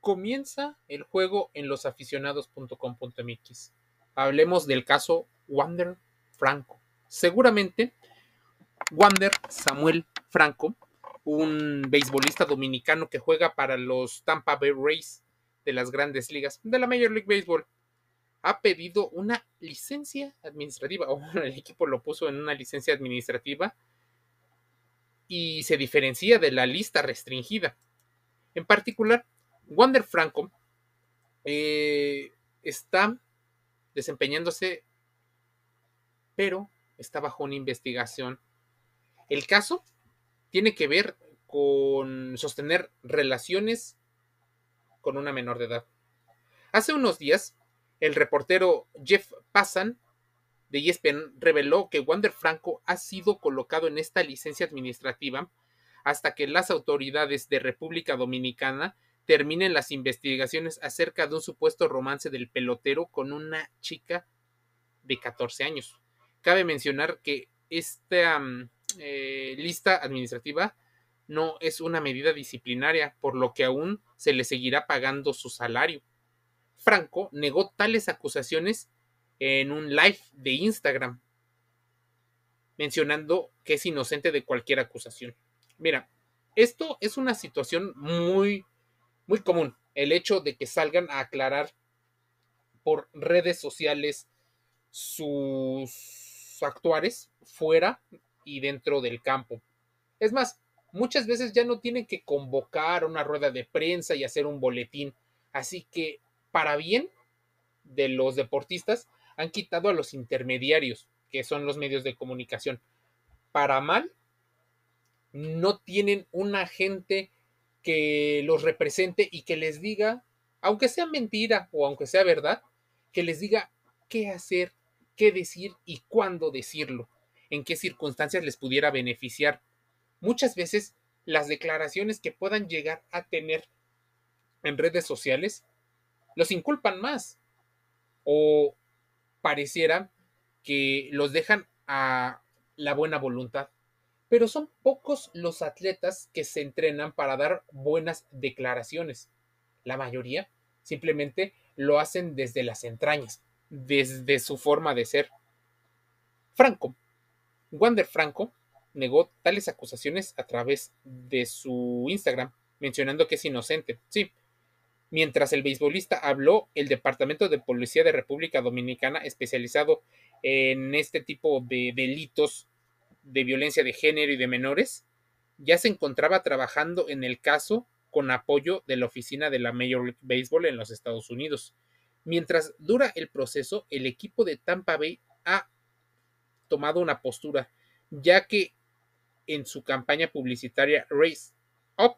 comienza el juego en losaficionados.com.mx. Hablemos del caso Wander Franco. Seguramente Wander Samuel Franco, un beisbolista dominicano que juega para los Tampa Bay Rays de las grandes ligas de la Major League Baseball, ha pedido una licencia administrativa, o el equipo lo puso en una licencia administrativa y se diferencia de la lista restringida. En particular, Wander Franco eh, está desempeñándose, pero está bajo una investigación. El caso tiene que ver con sostener relaciones con una menor de edad. Hace unos días, el reportero Jeff Passan de ESPN reveló que Wander Franco ha sido colocado en esta licencia administrativa hasta que las autoridades de República Dominicana terminen las investigaciones acerca de un supuesto romance del pelotero con una chica de 14 años. Cabe mencionar que esta mm, eh, lista administrativa no es una medida disciplinaria, por lo que aún se le seguirá pagando su salario. Franco negó tales acusaciones en un live de Instagram, mencionando que es inocente de cualquier acusación. Mira, esto es una situación muy, muy común, el hecho de que salgan a aclarar por redes sociales sus actuares fuera y dentro del campo. Es más, muchas veces ya no tienen que convocar una rueda de prensa y hacer un boletín. Así que, para bien de los deportistas, han quitado a los intermediarios, que son los medios de comunicación. Para mal, no tienen un agente que los represente y que les diga, aunque sea mentira o aunque sea verdad, que les diga qué hacer, qué decir y cuándo decirlo, en qué circunstancias les pudiera beneficiar muchas veces las declaraciones que puedan llegar a tener en redes sociales los inculpan más o pareciera que los dejan a la buena voluntad. Pero son pocos los atletas que se entrenan para dar buenas declaraciones. La mayoría simplemente lo hacen desde las entrañas, desde su forma de ser. Franco, Wander Franco, negó tales acusaciones a través de su Instagram, mencionando que es inocente. Sí. Mientras el beisbolista habló, el Departamento de Policía de República Dominicana, especializado en este tipo de delitos de violencia de género y de menores, ya se encontraba trabajando en el caso con apoyo de la oficina de la Major League Baseball en los Estados Unidos. Mientras dura el proceso, el equipo de Tampa Bay ha tomado una postura, ya que en su campaña publicitaria Race Up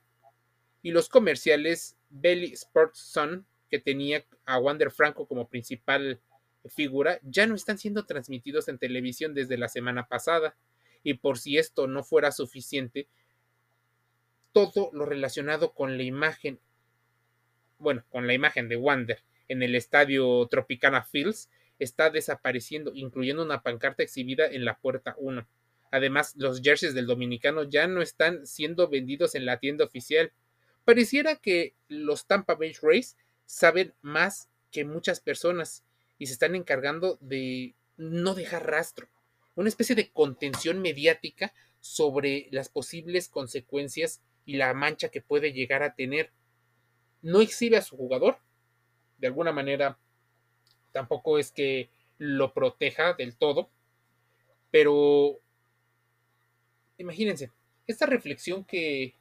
y los comerciales Belly Sports Sun que tenía a Wander Franco como principal figura ya no están siendo transmitidos en televisión desde la semana pasada y por si esto no fuera suficiente todo lo relacionado con la imagen bueno, con la imagen de Wander en el estadio Tropicana Fields está desapareciendo, incluyendo una pancarta exhibida en la puerta 1. Además, los jerseys del dominicano ya no están siendo vendidos en la tienda oficial. Pareciera que los Tampa Bay Rays saben más que muchas personas y se están encargando de no dejar rastro. Una especie de contención mediática sobre las posibles consecuencias y la mancha que puede llegar a tener. No exhibe a su jugador. De alguna manera, tampoco es que lo proteja del todo. Pero imagínense, esta reflexión que,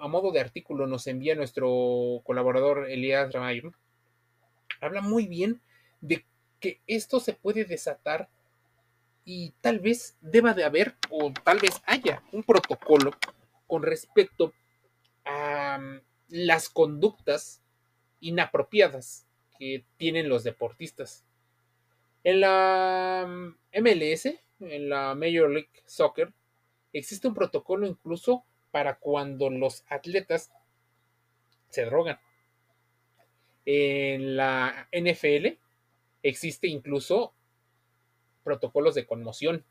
a modo de artículo nos envía nuestro colaborador Elías Ramayo, habla muy bien de que esto se puede desatar y tal vez deba de haber o tal vez haya un protocolo con respecto a mm, las conductas inapropiadas que tienen los deportistas. En la MLS mm, en la Major League Soccer, existe un protocolo incluso para cuando los atletas se drogan. En la NFL existe incluso protocolos de conmoción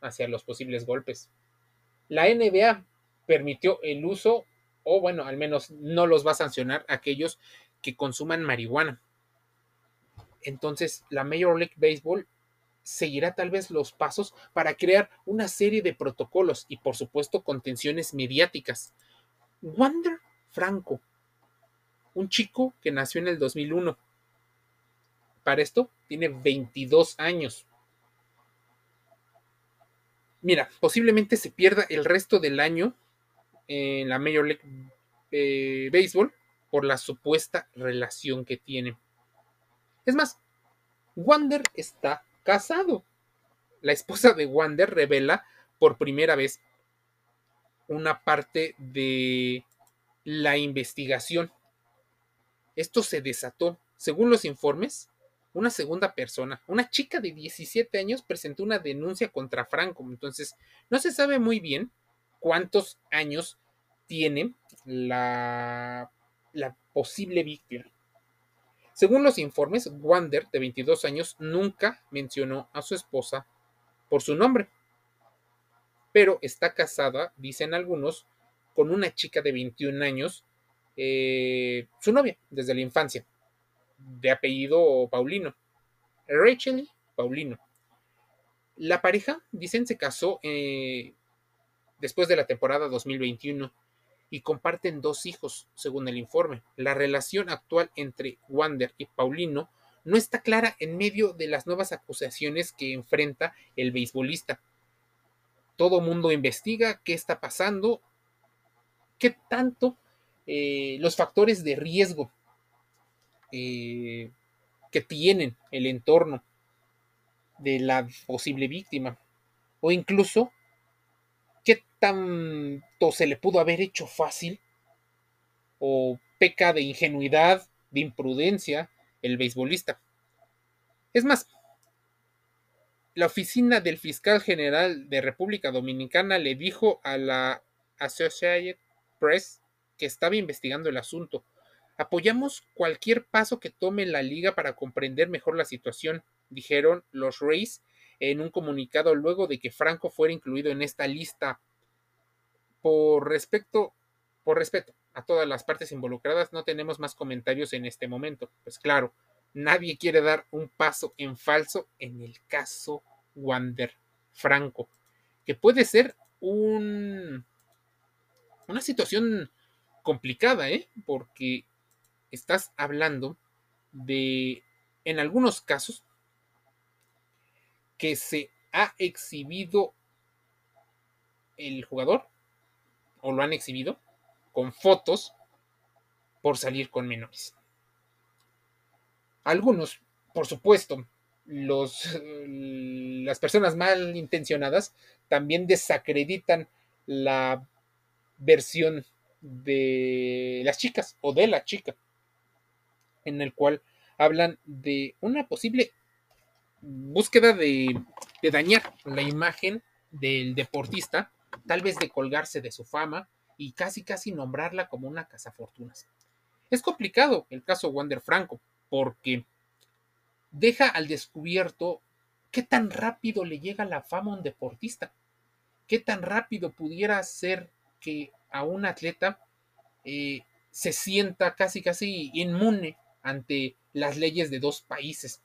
hacia los posibles golpes. La NBA permitió el uso o bueno, al menos no los va a sancionar aquellos que consuman marihuana. Entonces, la Major League Baseball seguirá tal vez los pasos para crear una serie de protocolos y por supuesto contenciones mediáticas. Wander Franco, un chico que nació en el 2001. Para esto tiene 22 años. Mira, posiblemente se pierda el resto del año en la Major League eh, Baseball por la supuesta relación que tiene. Es más, Wander está casado. La esposa de Wander revela por primera vez una parte de la investigación. Esto se desató. Según los informes, una segunda persona, una chica de 17 años, presentó una denuncia contra Franco. Entonces, no se sabe muy bien cuántos años tiene la, posible víctima. Según los informes, Wander, de 22 años, nunca mencionó a su esposa por su nombre, pero está casada, dicen algunos, con una chica de 21 años, eh, su novia desde la infancia, de apellido Paulino, Rachel Paulino. La pareja, dicen, se casó eh, después de la temporada 2021 y comparten dos hijos, según el informe. La relación actual entre Wander y Paulino no está clara en medio de las nuevas acusaciones que enfrenta el beisbolista. Todo mundo investiga qué está pasando, qué tanto eh, los factores de riesgo eh, que tienen el entorno de la posible víctima o incluso qué tanto se le pudo haber hecho fácil o peca de ingenuidad, de imprudencia el beisbolista. Es más, la oficina del fiscal general de República Dominicana le dijo a la Associated Press que estaba investigando el asunto. Apoyamos cualquier paso que tome la liga para comprender mejor la situación, dijeron los Rays en un comunicado luego de que Franco fuera incluido en esta lista por por respeto a todas las partes involucradas, no tenemos más comentarios en este momento. Pues claro, nadie quiere dar un paso en falso en el caso Wander Franco, que puede ser un, una situación complicada, ¿eh? Porque estás hablando de, en algunos casos, que se ha exhibido el jugador o lo han exhibido con fotos por salir con menores. Algunos, por supuesto, los, las personas mal intencionadas también desacreditan la versión de las chicas o de la chica, en el cual hablan de una posible búsqueda de, de dañar la imagen del deportista tal vez de colgarse de su fama y casi casi nombrarla como una cazafortunas. Es complicado el caso Wander Franco, porque deja al descubierto qué tan rápido le llega la fama a un deportista, qué tan rápido pudiera ser que a un atleta eh, se sienta casi casi inmune ante las leyes de dos países.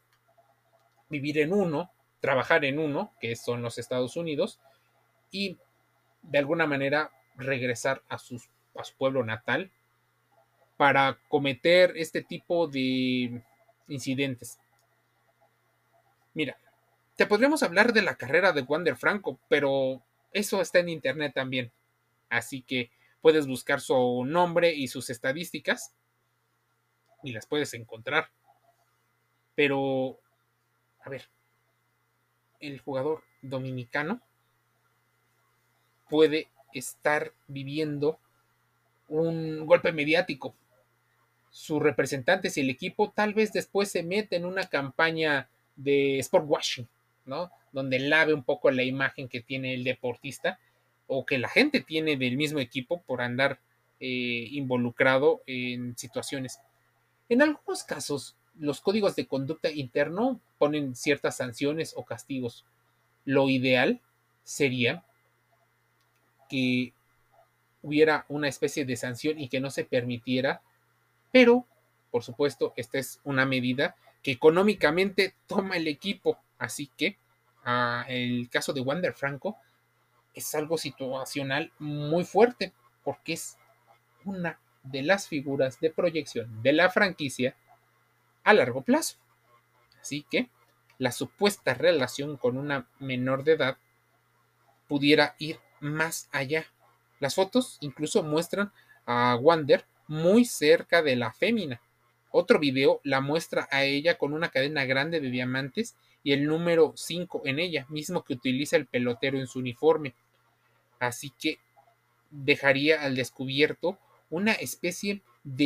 Vivir en uno, trabajar en uno, que son los Estados Unidos, y de alguna manera regresar a, su pueblo natal para cometer este tipo de incidentes. Mira, te podríamos hablar de la carrera de Wander Franco, pero eso está en internet también. Así que puedes buscar su nombre y sus estadísticas y las puedes encontrar. Pero, a ver, el jugador dominicano puede estar viviendo un golpe mediático. Sus representantes y el equipo tal vez después se meten en una campaña de sport washing, ¿no? Donde lave un poco la imagen que tiene el deportista o que la gente tiene del mismo equipo por andar eh, involucrado en situaciones. En algunos casos, los códigos de conducta interno ponen ciertas sanciones o castigos. Lo ideal sería que hubiera una especie de sanción y que no se permitiera, pero por supuesto esta es una medida que económicamente toma el equipo, así que ah, el caso de Wander Franco es algo situacional muy fuerte porque es una de las figuras de proyección de la franquicia a largo plazo. Así que la supuesta relación con una menor de edad pudiera ir más allá. Las fotos incluso muestran a Wander muy cerca de la fémina. Otro video la muestra a ella con una cadena grande de diamantes y el número 5 en ella, mismo que utiliza el pelotero en su uniforme. Así que dejaría al descubierto una especie de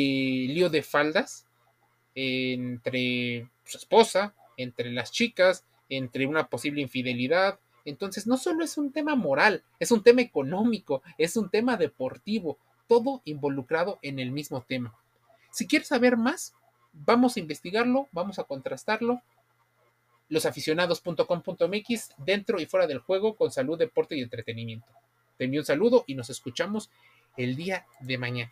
lío de faldas entre su esposa, entre las chicas, entre una posible infidelidad. Entonces no solo es un tema moral, es un tema económico, es un tema deportivo, todo involucrado en el mismo tema. Si quieres saber más, vamos a investigarlo, vamos a contrastarlo. Losaficionados.com.mx dentro y fuera del juego con salud, deporte y entretenimiento. Te envío un saludo y nos escuchamos el día de mañana.